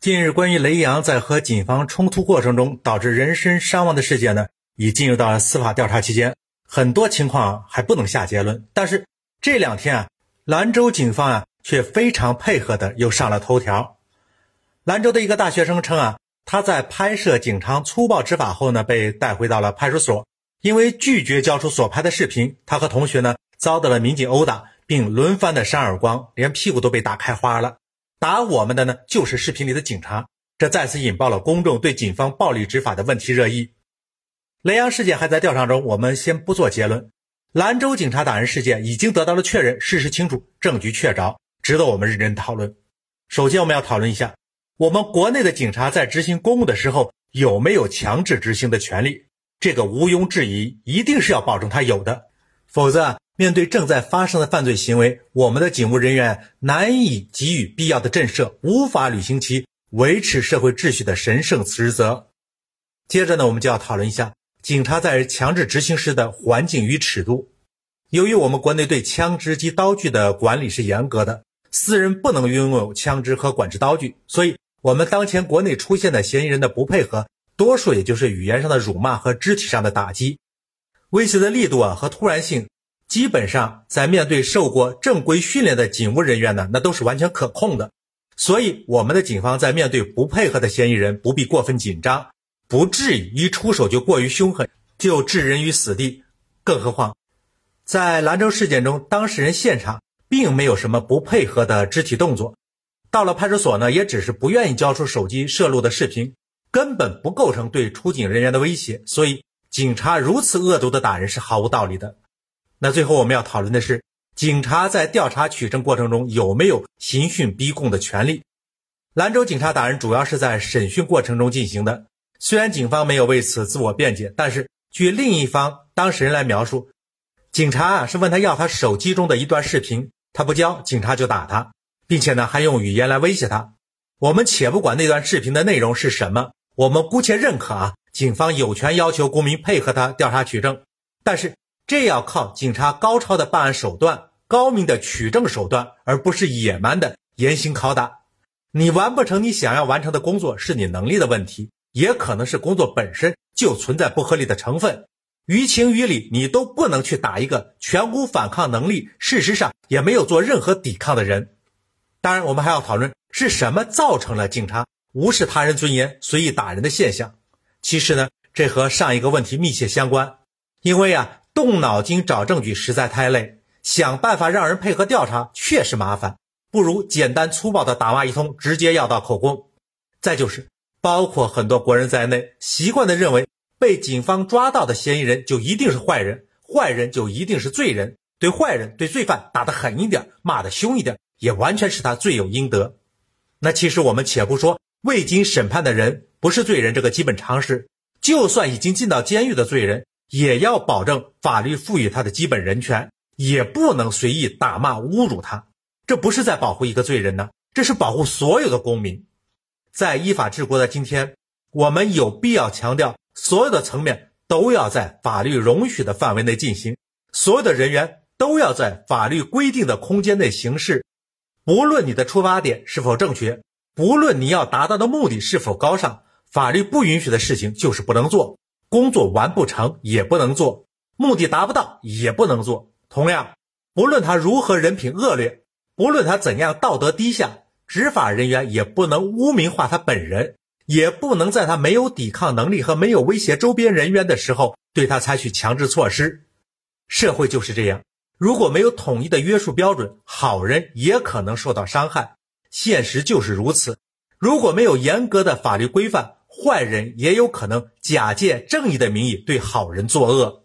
近日，关于雷洋在和警方冲突过程中导致人身伤亡的事件呢，已进入到了司法调查期间，很多情况还不能下结论。但是这两天啊，兰州警方啊却非常配合的又上了头条。兰州的一个大学生称啊，他在拍摄警察粗暴执法后呢，被带回到了派出所，因为拒绝交出所拍的视频，他和同学呢遭到了民警殴打，并轮番的扇耳光，连屁股都被打开花了。打我们的呢，就是视频里的警察，这再次引爆了公众对警方暴力执法的问题热议。雷洋事件还在调查中，我们先不做结论。兰州警察打人事件已经得到了确认，事实清楚，证据确凿，值得我们认真讨论。首先，我们要讨论一下，我们国内的警察在执行公务的时候有没有强制执行的权利？这个毋庸置疑，一定是要保证他有的，否则。面对正在发生的犯罪行为，我们的警务人员难以给予必要的震慑，无法履行其维持社会秩序的神圣职责。接着呢，我们就要讨论一下警察在强制执行时的环境与尺度。由于我们国内对枪支及刀具的管理是严格的，私人不能拥有枪支和管制刀具，所以，我们当前国内出现的嫌疑人的不配合，多数也就是语言上的辱骂和肢体上的打击，威胁的力度啊和突然性。基本上，在面对受过正规训练的警务人员呢，那都是完全可控的。所以，我们的警方在面对不配合的嫌疑人，不必过分紧张，不至于一出手就过于凶狠，就置人于死地。更何况，在兰州事件中，当事人现场并没有什么不配合的肢体动作，到了派出所呢，也只是不愿意交出手机摄录的视频，根本不构成对出警人员的威胁。所以，警察如此恶毒的打人是毫无道理的。那最后我们要讨论的是，警察在调查取证过程中有没有刑讯逼供的权利？兰州警察打人主要是在审讯过程中进行的。虽然警方没有为此自我辩解，但是据另一方当事人来描述，警察啊是问他要他手机中的一段视频，他不交，警察就打他，并且呢还用语言来威胁他。我们且不管那段视频的内容是什么，我们姑且认可啊，警方有权要求公民配合他调查取证，但是。这要靠警察高超的办案手段、高明的取证手段，而不是野蛮的严刑拷打。你完不成你想要完成的工作，是你能力的问题，也可能是工作本身就存在不合理的成分。于情于理，你都不能去打一个全无反抗能力，事实上也没有做任何抵抗的人。当然，我们还要讨论是什么造成了警察无视他人尊严、随意打人的现象。其实呢，这和上一个问题密切相关，因为啊。动脑筋找证据实在太累，想办法让人配合调查确实麻烦，不如简单粗暴的打骂一通，直接要到口供。再就是，包括很多国人在内，习惯的认为被警方抓到的嫌疑人就一定是坏人，坏人就一定是罪人，对坏人、对罪犯打得狠一点，骂得凶一点，也完全是他罪有应得。那其实我们且不说未经审判的人不是罪人这个基本常识，就算已经进到监狱的罪人。也要保证法律赋予他的基本人权，也不能随意打骂侮辱他。这不是在保护一个罪人呢，这是保护所有的公民。在依法治国的今天，我们有必要强调，所有的层面都要在法律容许的范围内进行，所有的人员都要在法律规定的空间内行事。不论你的出发点是否正确，不论你要达到的目的是否高尚，法律不允许的事情就是不能做。工作完不成也不能做，目的达不到也不能做。同样，不论他如何人品恶劣，不论他怎样道德低下，执法人员也不能污名化他本人，也不能在他没有抵抗能力和没有威胁周边人员的时候对他采取强制措施。社会就是这样，如果没有统一的约束标准，好人也可能受到伤害。现实就是如此。如果没有严格的法律规范，坏人也有可能假借正义的名义对好人作恶。